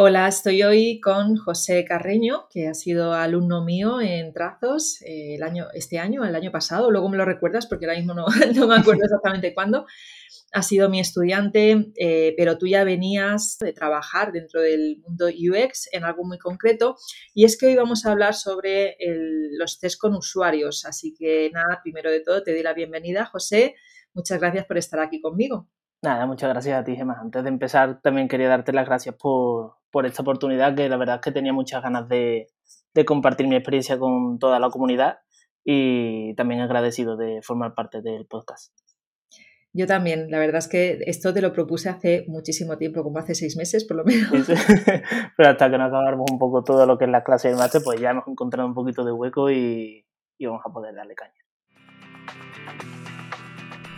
Hola, estoy hoy con José Carreño, que ha sido alumno mío en trazos eh, el año, este año, el año pasado, luego me lo recuerdas porque ahora mismo no, me acuerdo exactamente cuándo. Ha sido mi estudiante, eh, pero tú ya venías de trabajar dentro del mundo UX en algo muy concreto y es que hoy vamos a hablar sobre los test con usuarios. Así que nada, primero de todo te doy la bienvenida, José. Muchas gracias por estar aquí conmigo. Nada, muchas gracias a ti, Gemma. Antes de empezar, también quería darte las gracias por, por esta oportunidad, que la verdad es que tenía muchas ganas de, de compartir mi experiencia con toda la comunidad y también agradecido de formar parte del podcast. Yo también, la verdad es que esto te lo propuse hace muchísimo tiempo, como hace seis meses por lo menos. Pero hasta que nos acabamos un poco todo lo que es la clase de máster, pues ya hemos encontrado un poquito de hueco y, y vamos a poder darle caña.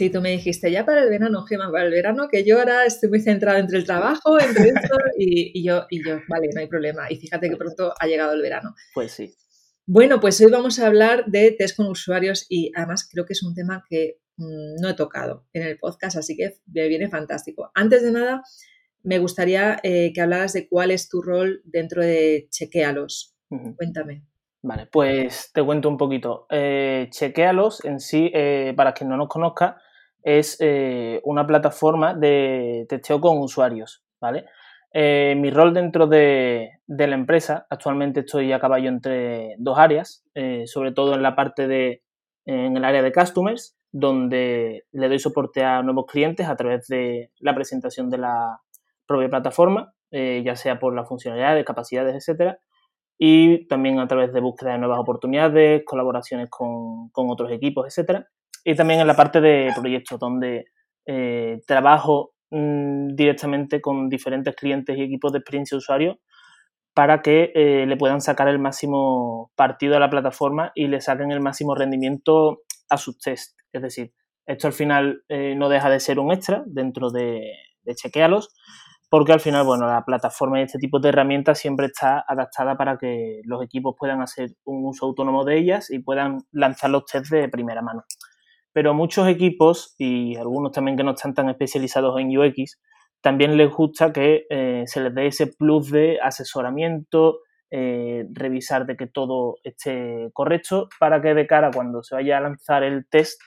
Sí, tú me dijiste, ya para el verano, Gemma, para el verano, que yo ahora estoy muy centrada entre el trabajo, entre esto, y, yo, y yo, vale, no hay problema. Y fíjate que pronto ha llegado el verano. Pues sí. Bueno, pues hoy vamos a hablar de test con usuarios y además creo que es un tema que mm, no he tocado en el podcast, así que me viene fantástico. Antes de nada, me gustaría eh, que hablaras de cuál es tu rol dentro de Chequealos. Cuéntame. Vale, pues te cuento un poquito. Eh, chequealos en sí, eh, para quien no nos conozca, es eh, una plataforma de testeo con usuarios, ¿vale? Eh, mi rol dentro de, la empresa, actualmente estoy a caballo entre dos áreas, eh, sobre todo en la parte de, en el área de customers, donde le doy soporte a nuevos clientes a través de la presentación de la propia plataforma, ya sea por las funcionalidades, capacidades, etcétera, y también a través de búsqueda de nuevas oportunidades, colaboraciones con, con otros equipos, etcétera y también en la parte de proyectos, donde eh, trabajo mm, directamente con diferentes clientes y equipos de experiencia usuario para que eh, le puedan sacar el máximo partido a la plataforma y le saquen el máximo rendimiento a sus test. Es decir, esto al final eh, no deja de ser un extra dentro de, de chequealos, porque al final, bueno, la plataforma y este tipo de herramientas siempre está adaptada para que los equipos puedan hacer un uso autónomo de ellas y puedan lanzar los tests de primera mano pero muchos equipos y algunos también que no están tan especializados en UX, también les gusta que eh, se les dé ese plus de asesoramiento, eh, revisar de que todo esté correcto para que de cara cuando se vaya a lanzar el test,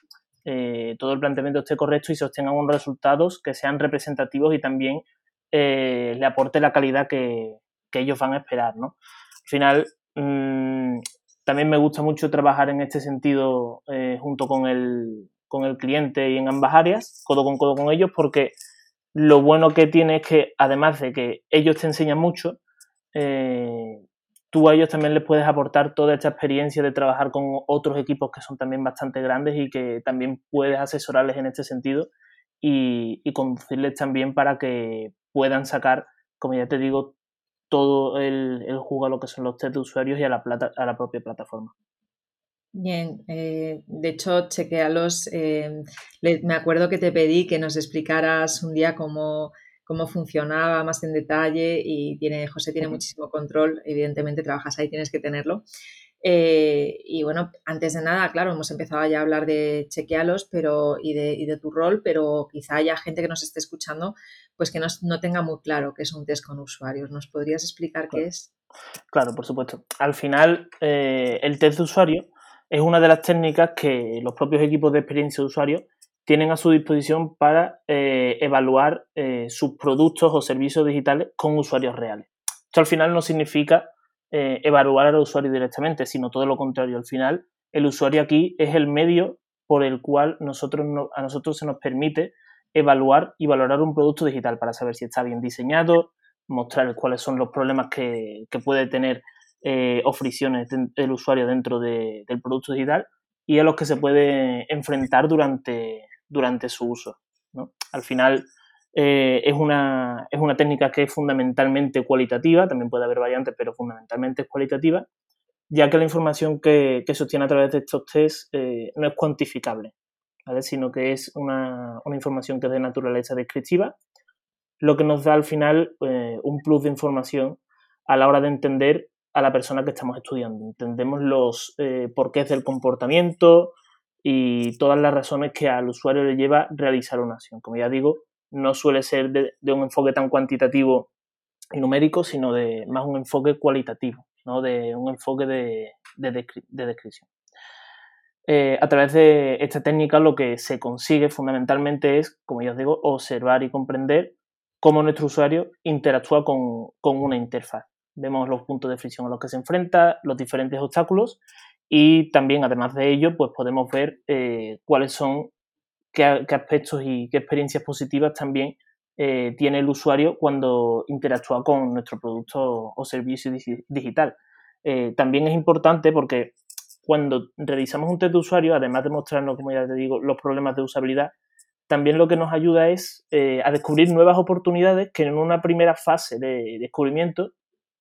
eh, todo el planteamiento esté correcto y se obtengan unos resultados que sean representativos y también le aporte la calidad que, ellos van a esperar. ¿no? Al final, mm, también me gusta mucho trabajar en este sentido eh, junto con el, con el cliente y en ambas áreas, codo con codo con ellos, porque lo bueno que tiene es que además de que ellos te enseñan mucho, eh, tú a ellos también les puedes aportar toda esta experiencia de trabajar con otros equipos que son también bastante grandes y que también puedes asesorarles en este sentido y, y conducirles también para que puedan sacar, como ya te digo, todo el, el juego a lo que son los test de usuarios y a la, plata, a la propia plataforma. Bien, eh, de hecho, chequealos. Eh, me acuerdo que te pedí que nos explicaras un día cómo, cómo funcionaba más en detalle y tiene, José tiene muchísimo control, evidentemente trabajas ahí, tienes que tenerlo. Eh, y bueno, antes de nada, claro, hemos empezado ya a hablar de chequealos pero, y, de, y de tu rol, pero quizá haya gente que nos esté escuchando pues que no, no tenga muy claro qué es un test con usuarios. ¿Nos podrías explicar qué es? Claro, por supuesto. Al final, eh, el test de usuario es una de las técnicas que los propios equipos de experiencia de usuario tienen a su disposición para eh, evaluar sus productos o servicios digitales con usuarios reales. Esto al final no significa eh, evaluar al usuario directamente, sino todo lo contrario. Al final, el usuario aquí es el medio por el cual nosotros a nosotros se nos permite evaluar y valorar un producto digital para saber si está bien diseñado, mostrar cuáles son los problemas que, puede tener eh, o fricciones el usuario dentro del producto digital y a los que se puede enfrentar durante, durante su uso. Al final, eh, es, una, es una técnica que es fundamentalmente cualitativa, también puede haber variantes, pero fundamentalmente es cualitativa, ya que la información que, se obtiene a través de estos test eh, no es cuantificable, sino que es una, información que es de naturaleza descriptiva, lo que nos da al final eh, un plus de información a la hora de entender a la persona que estamos estudiando. Entendemos los porqués del comportamiento y todas las razones que al usuario le lleva a realizar una acción. Como ya digo, no suele ser de, un enfoque tan cuantitativo y numérico, sino de más un enfoque cualitativo, ¿no? de un enfoque de, descripción. Eh, a través de esta técnica lo que se consigue fundamentalmente es, como ya os digo, observar y comprender cómo nuestro usuario interactúa con, con una interfaz vemos los puntos de fricción a los que se enfrenta, los diferentes obstáculos y también, además de ello, pues podemos ver eh, cuáles son, qué, aspectos y qué experiencias positivas también eh, tiene el usuario cuando interactúa con nuestro producto o servicio digital. Eh, también es importante porque cuando realizamos un test de usuario, además de mostrarnos, como ya te digo, los problemas de usabilidad, también lo que nos ayuda es a descubrir nuevas oportunidades que en una primera fase de descubrimiento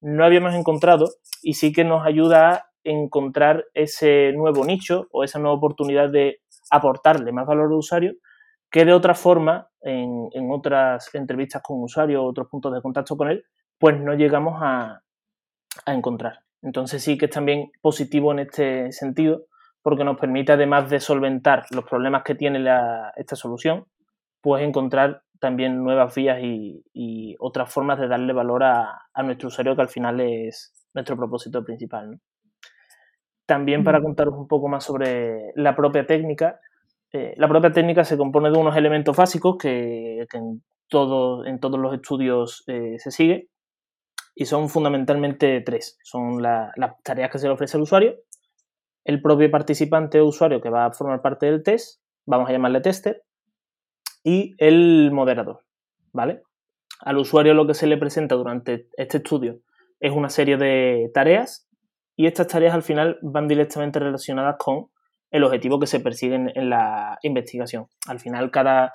no habíamos encontrado y sí que nos ayuda a encontrar ese nuevo nicho o esa nueva oportunidad de aportarle más valor al usuario que de otra forma en, otras entrevistas con usuario o otros puntos de contacto con él, pues no llegamos a, encontrar. Entonces sí que es también positivo en este sentido porque nos permite además de solventar los problemas que tiene esta solución, pues encontrar también nuevas vías y, otras formas de darle valor a, nuestro usuario, que al final es nuestro propósito principal. También para contaros un poco más sobre la propia técnica, eh, la propia técnica se compone de unos elementos básicos que, en, todo, en todos los estudios eh, se sigue y son fundamentalmente tres. Son las tareas que se le ofrece al usuario, el propio participante o usuario que va a formar parte del test, vamos a llamarle tester, y el moderador, ¿vale? Al usuario lo que se le presenta durante este estudio es una serie de tareas y estas tareas al final van directamente relacionadas con el objetivo que se persigue en, la investigación. Al final cada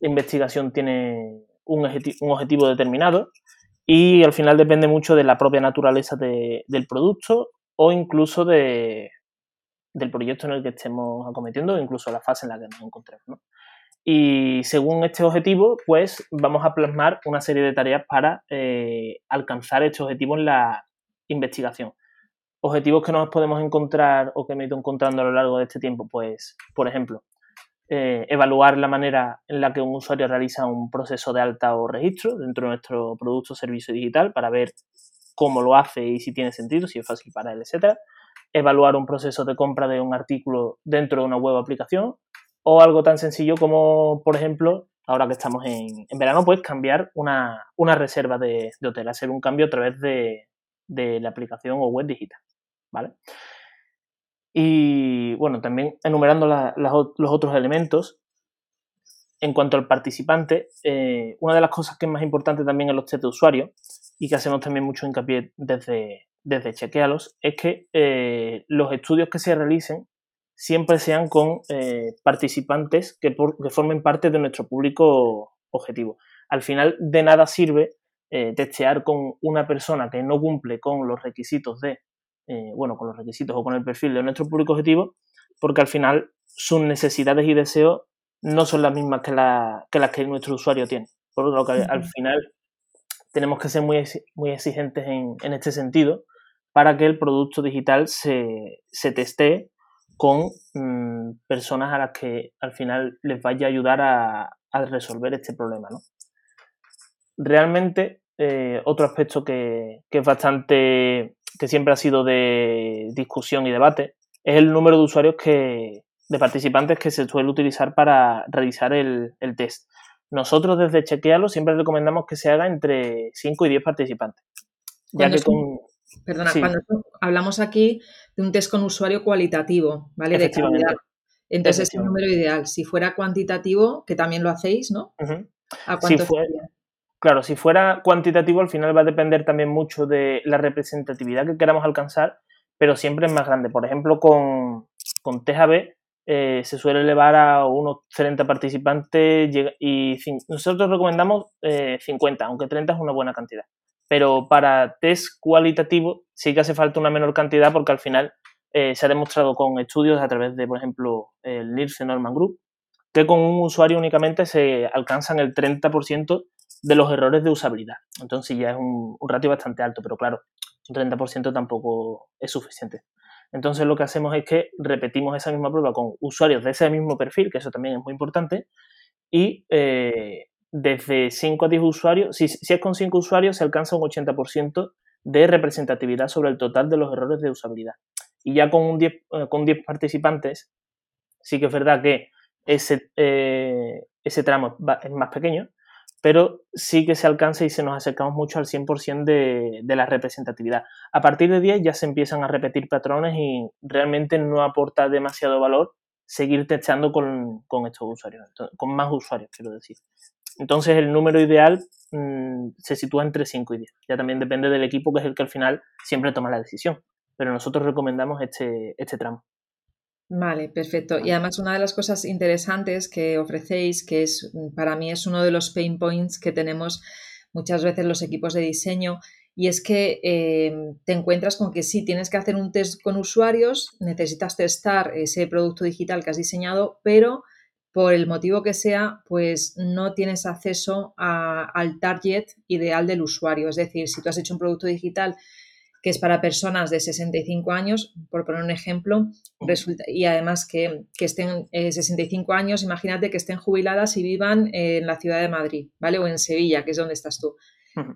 investigación tiene un, objetivo determinado y al final depende mucho de la propia naturaleza del producto o incluso de, del proyecto en el que estemos acometiendo incluso la fase en la que nos encontremos. ¿no? Y según este objetivo, pues vamos a plasmar una serie de tareas para eh, alcanzar este objetivo en la investigación. Objetivos que nos podemos encontrar o que me he ido encontrando a lo largo de este tiempo, pues, por ejemplo, eh, evaluar la manera en la que un usuario realiza un proceso de alta o registro dentro de nuestro producto o servicio digital para ver cómo lo hace y si tiene sentido, si es fácil para él, etc. Evaluar un proceso de compra de un artículo dentro de una web aplicación o algo tan sencillo como, por ejemplo, ahora que estamos en, verano, pues cambiar una, reserva de, hotel, hacer un cambio a través de, la aplicación o web digital, ¿vale? Y bueno, también enumerando los otros elementos, en cuanto al participante, eh, una de las cosas que es más importante también en los test de usuario y que hacemos también mucho hincapié desde, desde Chequealos es que eh, los estudios que se realicen siempre sean con eh, participantes que, formen parte de nuestro público objetivo. Al final, de nada sirve eh, testear con una persona que no cumple con los requisitos de, eh, bueno, con los requisitos o con el perfil de nuestro público objetivo, porque al final sus necesidades y deseos no son las mismas que, las que nuestro usuario tiene. Por lo que al final tenemos que ser muy, muy exigentes en, este sentido para que el producto digital se, se testee con mm, personas a las que al final les vaya a ayudar a, resolver este problema. ¿no? Realmente, eh, otro aspecto que, es bastante, que siempre ha sido de discusión y debate, es el número de usuarios que, de participantes que se suele utilizar para realizar el, test. Nosotros desde Chequealo siempre recomendamos que se haga entre 5 y 10 participantes. Ya que con, Perdona, cuando hablamos aquí de un test con usuario cualitativo, ¿vale? De calidad. Entonces es el número ideal. Si fuera cuantitativo, que también lo hacéis, ¿no? ¿A cuánto Claro, si fuera cuantitativo, al final va a depender también mucho de la representatividad que queramos alcanzar, pero siempre es más grande. Por ejemplo, con, con TJB eh, se suele elevar a unos 30 participantes y nosotros recomendamos 50, eh, aunque 30 es una buena cantidad. Pero para test cualitativo sí que hace falta una menor cantidad porque al final eh, se ha demostrado con estudios a través de, por ejemplo, el Nielsen Norman Group, que con un usuario únicamente se alcanzan el 30% de los errores de usabilidad. Entonces ya es un, ratio bastante alto, pero claro, un 30% tampoco es suficiente. Entonces lo que hacemos es que repetimos esa misma prueba con usuarios de ese mismo perfil, que eso también es muy importante, y eh, desde 5 a 10 usuarios, si, es con 5 usuarios se alcanza un 80% de representatividad sobre el total de los errores de usabilidad. Y ya con, un 10, eh, con 10 participantes, sí que es verdad que ese, eh, ese tramo es más pequeño, pero sí que se alcanza y se nos acercamos mucho al 100% de, de la representatividad. A partir de 10 ya se empiezan a repetir patrones y realmente no aporta demasiado valor seguir testeando con, con estos usuarios, con más usuarios, quiero decir. Entonces el número ideal mmm, se sitúa entre 5 y 10. Ya también depende del equipo que es el que al final siempre toma la decisión pero nosotros recomendamos este, este tramo. Vale, perfecto. Y además una de las cosas interesantes que ofrecéis, que es para mí es uno de los pain points que tenemos muchas veces los equipos de diseño, y es que eh, te encuentras con que sí, tienes que hacer un test con usuarios, necesitas testar ese producto digital que has diseñado, pero por el motivo que sea, pues no tienes acceso a, al target ideal del usuario. Es decir, si tú has hecho un producto digital que es para personas de 65 años, por poner un ejemplo, resulta, y además que, estén 65 eh, años, imagínate que estén jubiladas y vivan en la ciudad de Madrid, ¿vale? O en Sevilla, que es donde estás tú.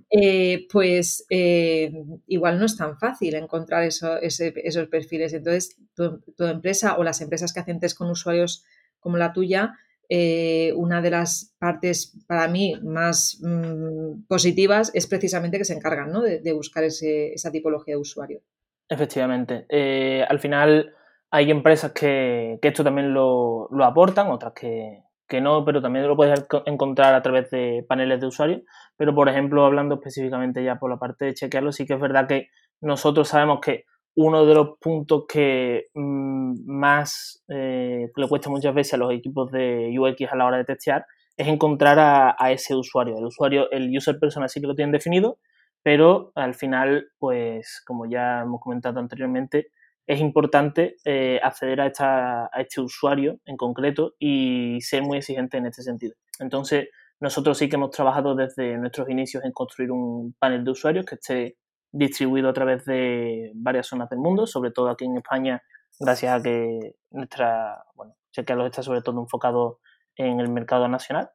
Eh, pues eh, igual no es tan fácil encontrar esos perfiles. Entonces, tu, tu, empresa o las empresas que hacen test con usuarios como la tuya, eh, una de las partes para mí más mm, positivas es precisamente que se encargan ¿no? de, buscar esa tipología de usuario. Efectivamente. Eh, al final hay empresas que, esto también lo, aportan, otras que, no, pero también lo puedes encontrar a través de paneles de usuarios. Pero, por ejemplo, hablando específicamente ya por la parte de chequearlo, sí que es verdad que nosotros sabemos que uno de los puntos que mm, más eh, le cuesta muchas veces a los equipos de UX a la hora de testear es encontrar a, ese usuario. El usuario, el user persona sí que lo tienen definido, pero al final, pues como ya hemos comentado anteriormente, es importante eh, acceder a, esta, a este usuario en concreto y ser muy exigente en este sentido. Entonces, nosotros sí que hemos trabajado desde nuestros inicios en construir un panel de usuarios que esté distribuido a través de varias zonas del mundo, sobre todo aquí en España, gracias a que nuestra, bueno, Chequealos está sobre todo enfocado en el mercado nacional.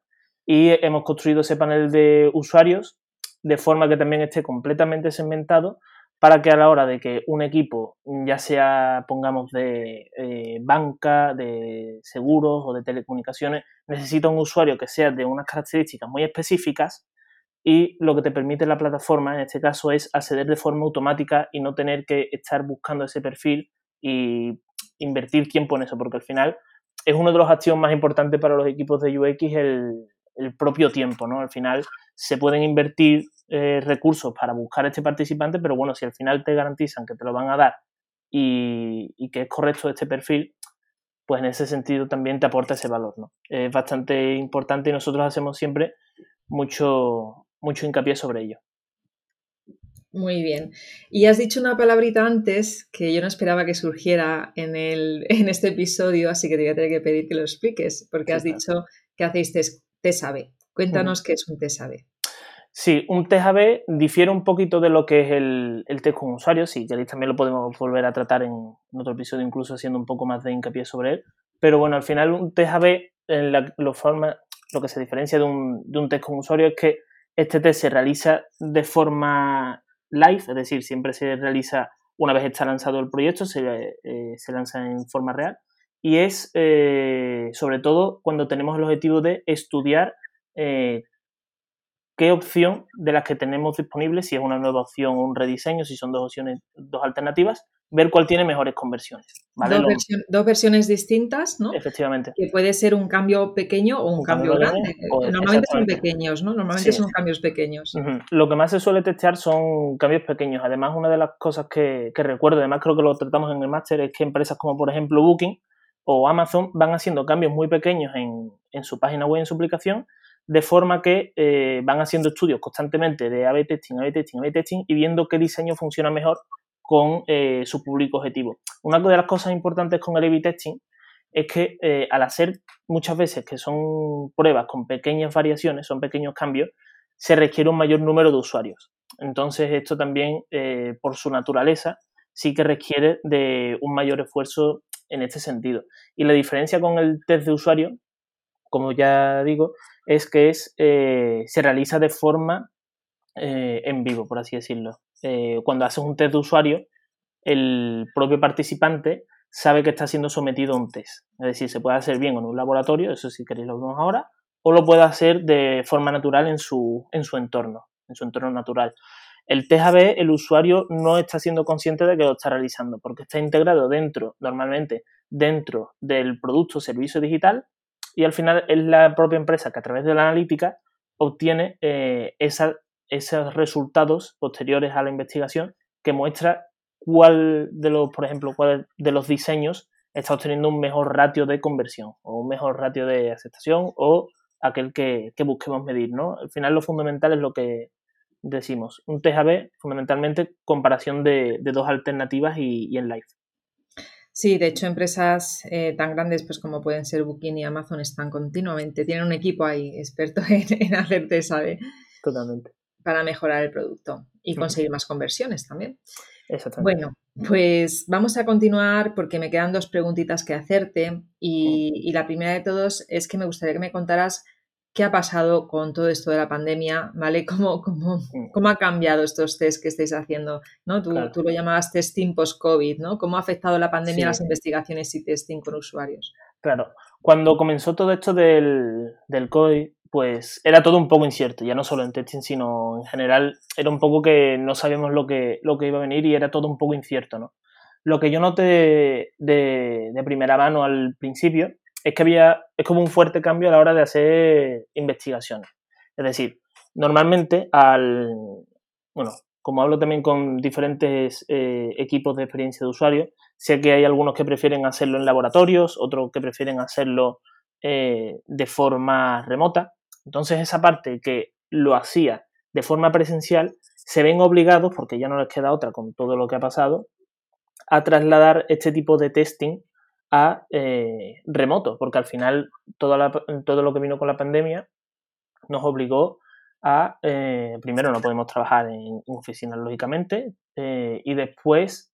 Y hemos construido ese panel de usuarios de forma que también esté completamente segmentado para que a la hora de que un equipo, ya sea, pongamos, de eh, banca, de seguros o de telecomunicaciones, necesita un usuario que sea de unas características muy específicas, y lo que te permite la plataforma en este caso es acceder de forma automática y no tener que estar buscando ese perfil y invertir tiempo en eso, porque al final es uno de los activos más importantes para los equipos de UX el, el propio tiempo, ¿no? Al final se pueden invertir eh, recursos para buscar este participante, pero bueno, si al final te garantizan que te lo van a dar y, y que es correcto este perfil, pues en ese sentido también te aporta ese valor, ¿no? Es bastante importante y nosotros hacemos siempre mucho, mucho hincapié sobre ello. Muy bien. Y has dicho una palabrita antes que yo no esperaba que surgiera en, el, en este episodio, así que te voy a tener que pedir que lo expliques, porque has dicho que hacéis TESAB. Cuéntanos qué es un TESAB. Sí, un TSAB difiere un poquito de lo que es el, el test con usuarios. Sí, ya también lo podemos volver a tratar en, otro episodio, incluso haciendo un poco más de hincapié sobre él. Pero bueno, al final un TSAB, en la, lo, forma, lo que se diferencia de un, de un test con usuario es que este test se realiza de forma live, es decir, siempre se realiza una vez está lanzado el proyecto, se, eh, se lanza en forma real. Y es eh, sobre todo cuando tenemos el objetivo de estudiar eh, qué opción de las que tenemos disponibles, si es una nueva opción o un rediseño, si son dos opciones, dos alternativas, ver cuál tiene mejores conversiones. Dos, versiones distintas, ¿no? Efectivamente. Que puede ser un cambio pequeño o un, cambio, grande. Normalmente son pequeños, ¿no? Normalmente son cambios pequeños. Lo que más se suele testear son cambios pequeños. Además, una de las cosas que, recuerdo, además creo que lo tratamos en el máster, es que empresas como por ejemplo Booking o Amazon van haciendo cambios muy pequeños en, en su página web, en su aplicación, de forma que eh, van haciendo estudios constantemente de A-B testing, A-B testing, A-B testing y viendo qué diseño funciona mejor con eh, su público objetivo. Una de las cosas importantes con el A-B testing es que eh, al hacer muchas veces que son pruebas con pequeñas variaciones, son pequeños cambios, se requiere un mayor número de usuarios. Entonces esto también, por su naturaleza, sí que requiere de un mayor esfuerzo en este sentido. Y la diferencia con el test de usuario, como ya digo, es que es, eh, se realiza de forma eh, en vivo, por así decirlo. Eh, cuando haces un test de usuario, el propio participante sabe que está siendo sometido a un test. Es decir, se puede hacer bien en un laboratorio, eso si queréis lo vemos ahora, o lo puede hacer de forma natural en su, en su entorno, en su entorno natural. El test AB, el usuario no está siendo consciente de que lo está realizando, porque está integrado dentro, normalmente, dentro del producto o servicio digital, y al final es la propia empresa que a través de la analítica obtiene eh, esos resultados posteriores a la investigación que muestra cuál de los, por ejemplo, cuál de los diseños está obteniendo un mejor ratio de conversión o un mejor ratio de aceptación o aquel que, busquemos medir, ¿no? Al final lo fundamental es lo que decimos, un TJB fundamentalmente comparación de, dos alternativas y en live. Sí, de hecho, empresas eh, tan grandes pues como pueden ser Booking y Amazon están continuamente, tienen un equipo ahí experto en, hacerte, ¿sabe? Totalmente. Para mejorar el producto y conseguir más conversiones también. Exactamente. Bueno, pues vamos a continuar porque me quedan dos preguntitas que hacerte y, y la primera de todos es que me gustaría que me contaras qué ha pasado con todo esto de la pandemia, ¿vale? ¿Cómo, cómo, mm. cómo ha cambiado estos test que estáis haciendo? ¿no? Tú, tú lo llamabas testing post-COVID, ¿no? ¿Cómo ha afectado la pandemia a las investigaciones y testing con usuarios? Claro, cuando comenzó todo esto del, del COVID, pues era todo un poco incierto, ya no solo en testing, sino en general era un poco que no sabíamos lo que, lo que iba a venir y era todo un poco incierto, ¿no? Lo que yo noté de, de primera mano al principio es que había, es como un fuerte cambio a la hora de hacer investigaciones. Es decir, normalmente al, bueno, como hablo también con diferentes eh, equipos de experiencia de usuario, sé que hay algunos que prefieren hacerlo en laboratorios, otros que prefieren hacerlo eh, de forma remota. Entonces esa parte que lo hacía de forma presencial, se ven obligados, porque ya no les queda otra con todo lo que ha pasado, a trasladar este tipo de testing a eh, remoto, porque al final todo, lo que vino con la pandemia nos obligó a, eh, primero no podemos trabajar en, oficinas lógicamente, eh, y después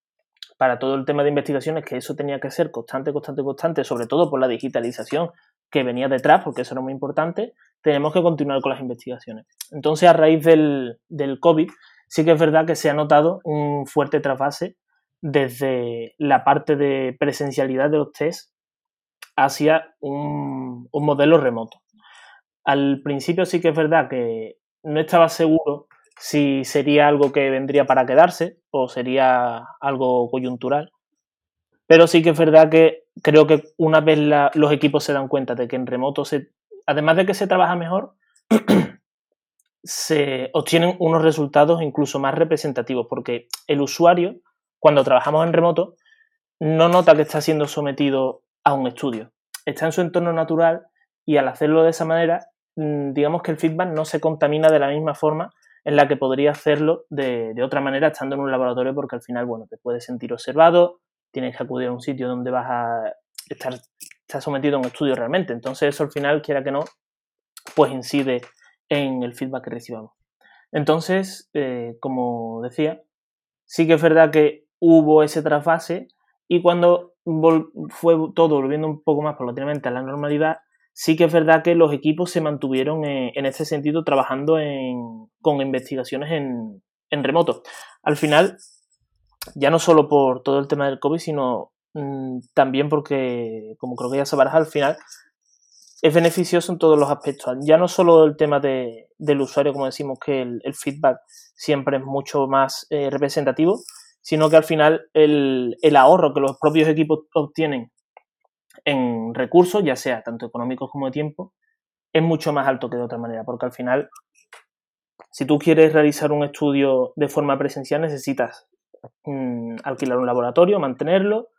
para todo el tema de investigaciones, que eso tenía que ser constante, constante, constante, sobre todo por la digitalización que venía detrás, porque eso era muy importante, tenemos que continuar con las investigaciones. Entonces, a raíz del, del COVID, sí que es verdad que se ha notado un fuerte trasvase desde la parte de presencialidad de los test hacia un, modelo remoto. Al principio sí que es verdad que no estaba seguro si sería algo que vendría para quedarse o sería algo coyuntural. Pero sí que es verdad que creo que una vez los equipos se dan cuenta de que en remoto, se, además de que se trabaja mejor, se obtienen unos resultados incluso más representativos, porque el usuario cuando trabajamos en remoto, no nota que está siendo sometido a un estudio. Está en su entorno natural y al hacerlo de esa manera, mm, digamos que el feedback no se contamina de la misma forma en la que podría hacerlo de, otra manera estando en un laboratorio porque al final, bueno, te puedes sentir observado, tienes que acudir a un sitio donde vas a estar, sometido a un estudio realmente. Entonces eso al final, quiera que no, pues incide en el feedback que recibamos. Entonces, eh, como decía, sí que es verdad que hubo ese trasfase y cuando fue todo volviendo un poco más paulatinamente a la normalidad, sí que es verdad que los equipos se mantuvieron en, este sentido trabajando con investigaciones en, remoto. Al final, ya no solo por todo el tema del COVID, sino mm, también porque, como creo que ya sabrás, al final es beneficioso en todos los aspectos. Ya no solo el tema del usuario, como decimos, que el, feedback siempre es mucho más eh, representativo, sino que al final el, ahorro que los propios equipos obtienen en recursos, ya sea tanto económicos como de tiempo, es mucho más alto que de otra manera, porque al final, si tú quieres realizar un estudio de forma presencial, necesitas mm, alquilar un laboratorio, mantenerlo,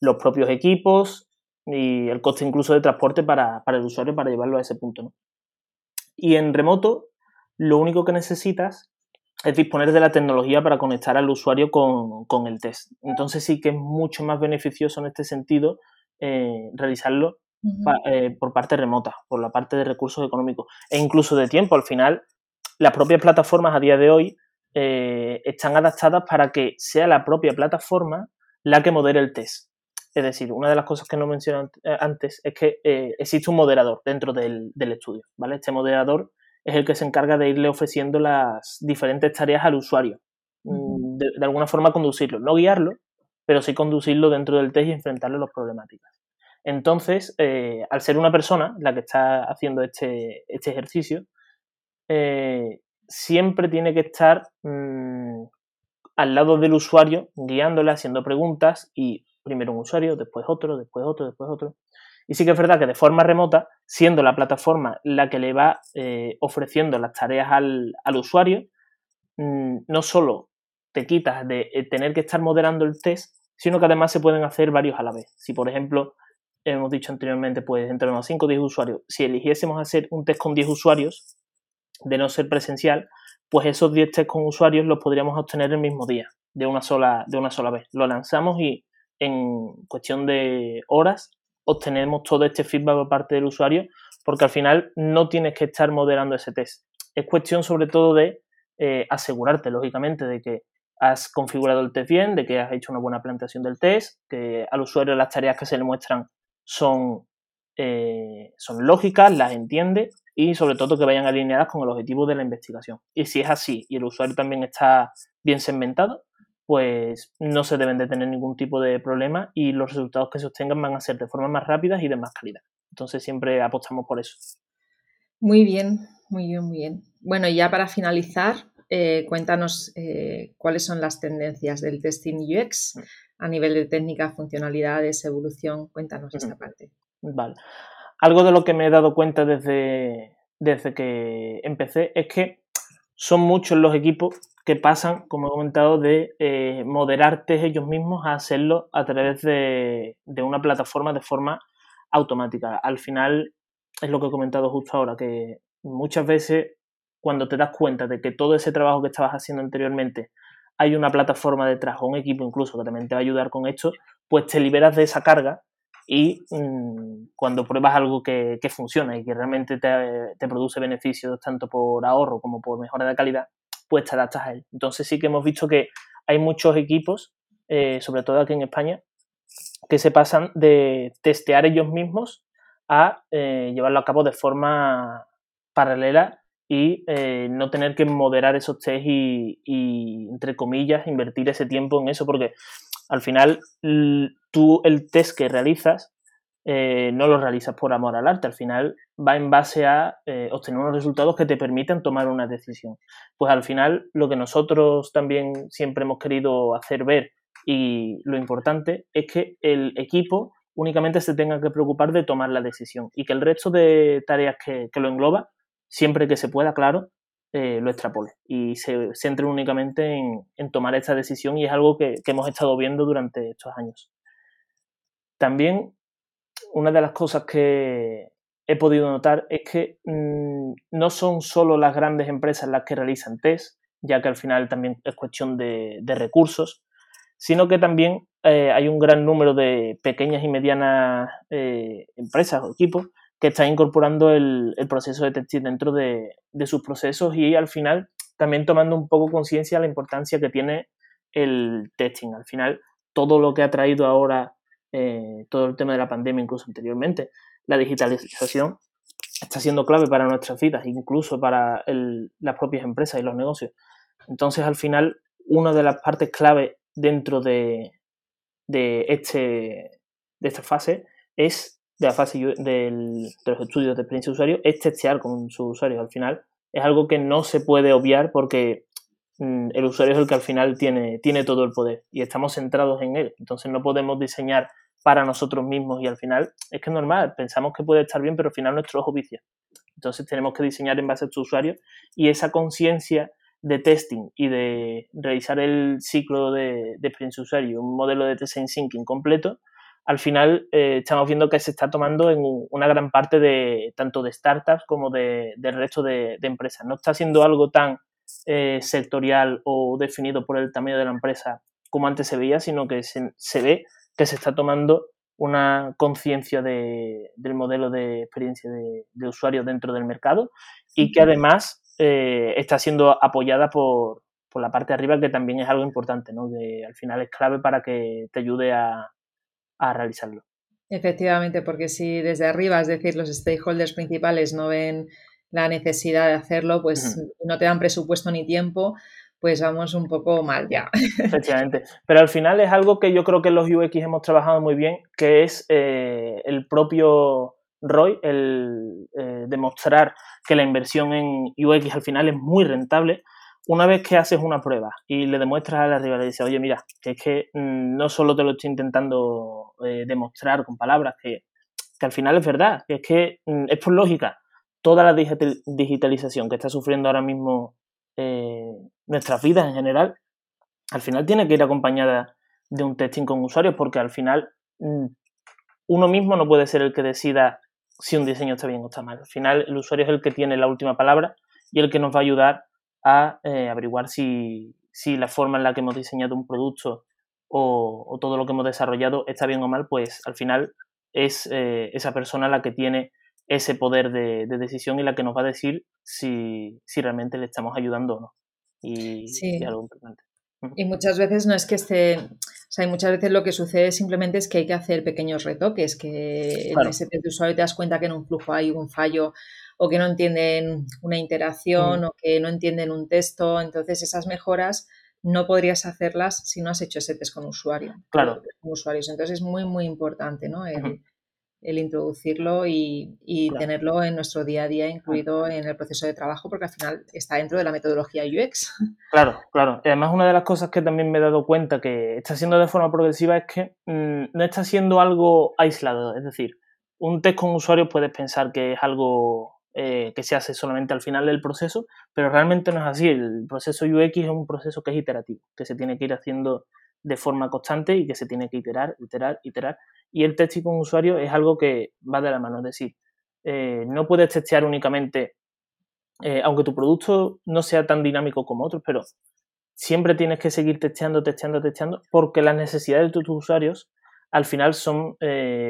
los propios equipos y el coste incluso de transporte para, el usuario para llevarlo a ese punto. Y en remoto, lo único que necesitas es disponer de la tecnología para conectar al usuario con, el test. Entonces sí que es mucho más beneficioso en este sentido eh, realizarlo eh, por parte remota, por la parte de recursos económicos e incluso de tiempo. Al final, las propias plataformas a día de hoy eh, están adaptadas para que sea la propia plataforma la que modere el test. Es decir, una de las cosas que no mencioné antes es que existe un moderador dentro del, del estudio. ¿vale? Este moderador es el que se encarga de irle ofreciendo las diferentes tareas al usuario. Mm, de, alguna forma conducirlo, no guiarlo, pero sí conducirlo dentro del test y enfrentarle las problemáticas. Entonces, eh, al ser una persona la que está haciendo este, este ejercicio, eh, siempre tiene que estar mm, al lado del usuario, guiándole, haciendo preguntas y primero un usuario, después otro, después otro, después otro. Y sí que es verdad que de forma remota, siendo la plataforma la que le va eh, ofreciendo las tareas al, usuario, mm, no solo te quitas de eh, tener que estar moderando el test, sino que además se pueden hacer varios a la vez. Si, por ejemplo, hemos dicho anteriormente, pues entre unos 5 o 10 usuarios, si eligiésemos hacer un test con 10 usuarios, de no ser presencial, pues esos 10 test con usuarios los podríamos obtener el mismo día, de una sola, de una sola vez. Lo lanzamos y en cuestión de horas obtenemos todo este feedback por parte del usuario, porque al final no tienes que estar moderando ese test. Es cuestión sobre todo de eh, asegurarte, lógicamente, de que has configurado el test bien, de que has hecho una buena planteación del test, que al usuario las tareas que se le muestran son, eh, son lógicas, las entiende y sobre todo que vayan alineadas con el objetivo de la investigación. Y si es así y el usuario también está bien segmentado, pues no se deben de tener ningún tipo de problema y los resultados que se obtengan van a ser de forma más rápidas y de más calidad. Entonces siempre apostamos por eso. Muy bien, muy bien, muy bien. Bueno, ya para finalizar, eh, cuéntanos eh, cuáles son las tendencias del testing UX a nivel de técnica, funcionalidades, evolución. Cuéntanos esta parte. Vale. Algo de lo que me he dado cuenta desde, desde que empecé es que son muchos los equipos que pasan, como he comentado, de eh, moderarte ellos mismos a hacerlo a través de, una plataforma de forma automática. Al final, es lo que he comentado justo ahora, que muchas veces cuando te das cuenta de que todo ese trabajo que estabas haciendo anteriormente hay una plataforma detrás o un equipo incluso que también te va a ayudar con esto, pues te liberas de esa carga y mm, cuando pruebas algo que, funciona y que realmente te, te, produce beneficios tanto por ahorro como por mejora de calidad, pues te adaptas a él. Entonces sí que hemos visto que hay muchos equipos, eh, sobre todo aquí en España, que se pasan de testear ellos mismos a eh, llevarlo a cabo de forma paralela y eh, no tener que moderar esos test y, entre comillas, invertir ese tiempo en eso, porque al final tú el test que realizas eh, no lo realizas por amor al arte, al final va en base a eh, obtener unos resultados que te permitan tomar una decisión. Pues al final lo que nosotros también siempre hemos querido hacer ver y lo importante es que el equipo únicamente se tenga que preocupar de tomar la decisión y que el resto de tareas que, lo engloba, siempre que se pueda, claro, eh, lo extrapole y se centre únicamente en, tomar esta decisión y es algo que, que hemos estado viendo durante estos años. También una de las cosas que he podido notar es que mm, no son solo las grandes empresas las que realizan test, ya que al final también es cuestión de, recursos, sino que también eh, hay un gran número de pequeñas y medianas eh, empresas o equipos que están incorporando el, proceso de testing dentro de, sus procesos y al final también tomando un poco conciencia de la importancia que tiene el testing. Al final, todo lo que ha traído ahora eh, todo el tema de la pandemia, incluso anteriormente, la digitalización está siendo clave para nuestras vidas, incluso para las propias empresas y los negocios. Entonces, al final, una de las partes clave dentro de, de, este, de esta fase es, de la fase de los estudios de experiencia de usuario, es testear con sus usuarios. Al final, es algo que no se puede obviar porque mm, el usuario es el que al final tiene, tiene todo el poder y estamos centrados en él. Entonces no podemos diseñar para nosotros mismos y al final es que es normal, pensamos que puede estar bien, pero al final nuestro ojo vicia. Entonces tenemos que diseñar en base a tu usuario y esa conciencia de testing y de realizar el ciclo de, de experiencia usuario, un modelo de design thinking completo, al final eh, estamos viendo que se está tomando en una gran parte de tanto de startups como de, del resto de, empresas. No está siendo algo tan eh, sectorial o definido por el tamaño de la empresa como antes se veía, sino que se, ve que se está tomando una conciencia de, del modelo de experiencia de, de, usuario dentro del mercado y que además eh, está siendo apoyada por, por, la parte de arriba, que también es algo importante, ¿no? que al final es clave para que te ayude a, a realizarlo. Efectivamente, porque si desde arriba, es decir, los stakeholders principales no ven la necesidad de hacerlo, pues no te dan presupuesto ni tiempo, pues vamos un poco mal ya. Efectivamente. Pero al final es algo que yo creo que los UX hemos trabajado muy bien, que es eh, el propio ROI, el eh, demostrar que la inversión en UX al final es muy rentable una vez que haces una prueba y le demuestras a la rival y dices, oye, mira, que es que mm, no solo te lo estoy intentando eh, demostrar con palabras, que, al final es verdad, que es que mm, es por lógica, toda la digitalización que está sufriendo ahora mismo eh, nuestras vidas en general, al final tiene que ir acompañada de un testing con usuarios, porque al final mm, uno mismo no puede ser el que decida si un diseño está bien o está mal. Al final el usuario es el que tiene la última palabra y el que nos va a ayudar a eh, averiguar si, la forma en la que hemos diseñado un producto o, todo lo que hemos desarrollado está bien o mal, pues al final es eh, esa persona la que tiene ese poder de, decisión y la que nos va a decir si, realmente le estamos ayudando o no. Y, sí. algo importante. Y muchas veces no es que esté, o sea, muchas veces lo que sucede simplemente es que hay que hacer pequeños retoques, que en ese test de usuario te das cuenta que en un flujo hay un fallo o que no entienden una interacción mm. o que no entienden un texto. Entonces, esas mejoras no podrías hacerlas si no has hecho ese test con usuario. Claro. Con usuarios. Entonces, es muy, muy importante, ¿no? El, introducirlo y, tenerlo en nuestro día a día incluido en el proceso de trabajo porque al final está dentro de la metodología UX. Claro, claro. Y además una de las cosas que también me he dado cuenta que está siendo de forma progresiva es que mm, no está siendo algo aislado. Es decir, un test con usuarios puedes pensar que es algo eh, que se hace solamente al final del proceso, pero realmente no es así. El proceso UX es un proceso que es iterativo, que se tiene que ir haciendo de forma constante y que se tiene que iterar, iterar, iterar. Y el testing con usuario es algo que va de la mano, es decir, eh, no puedes testear únicamente, eh, aunque tu producto no sea tan dinámico como otros, pero siempre tienes que seguir testeando, testeando, testeando, porque las necesidades de tus usuarios al final son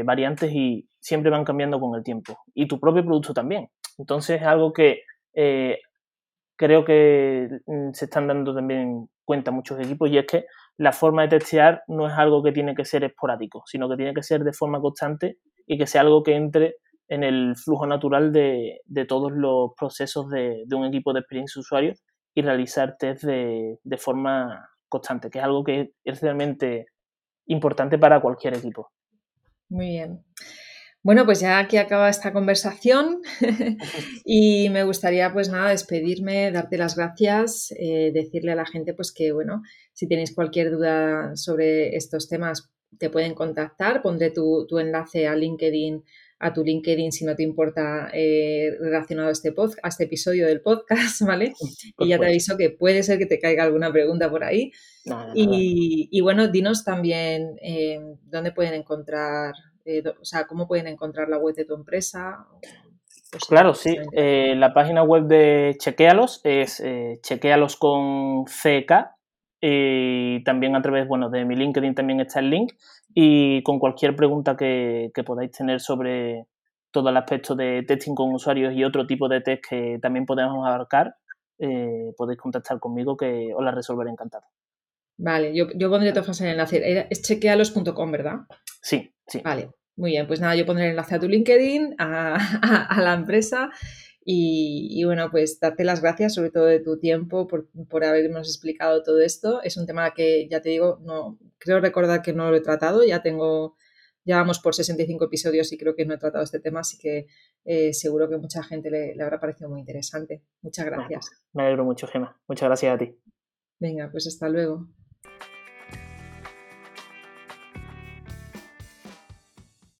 variantes y siempre van cambiando con el tiempo. Y tu propio producto también. Entonces es algo que eh, creo que mm, se están dando también cuenta muchos equipos y es que la forma de testear no es algo que tiene que ser esporádico, sino que tiene que ser de forma constante y que sea algo que entre en el flujo natural de, todos los procesos de, un equipo de experiencia usuario y realizar test de, de forma constante, que es algo que es realmente importante para cualquier equipo. Muy bien. Bueno, pues ya aquí acaba esta conversación y me gustaría pues nada despedirme, darte las gracias, eh, decirle a la gente pues que bueno, si tenéis cualquier duda sobre estos temas te pueden contactar, pondré tu, enlace a LinkedIn, a tu LinkedIn si no te importa eh, relacionado a este, a este episodio del podcast, ¿vale? y ya te aviso que puede ser que te caiga alguna pregunta por ahí. y, bueno, dinos también eh, dónde pueden encontrar eh, o sea, cómo pueden encontrar la web de tu empresa. Pues claro, sí. Eh, la página web de Chequealos es eh, chequealos con CK y también a través, bueno, de mi LinkedIn también está el link y con cualquier pregunta que, podáis tener sobre todo el aspecto de testing con usuarios y otro tipo de test que también podemos abarcar, podéis contactar conmigo que os la resolveré encantado. Vale, yo, yo pondré todas el enlace. Es chequealos.com, ¿verdad? Sí, sí. Vale, muy bien. Pues nada, yo pondré el enlace a tu LinkedIn, a, la empresa y, bueno, pues darte las gracias sobre todo de tu tiempo por, por, habernos explicado todo esto. Es un tema que, ya te digo, no creo recordar que no lo he tratado. Ya tengo, ya vamos por 65 episodios y creo que no he tratado este tema, así que eh, seguro que mucha gente le, le, habrá parecido muy interesante. Muchas gracias. me alegro mucho, Gema. Muchas gracias a ti. Venga, pues hasta luego.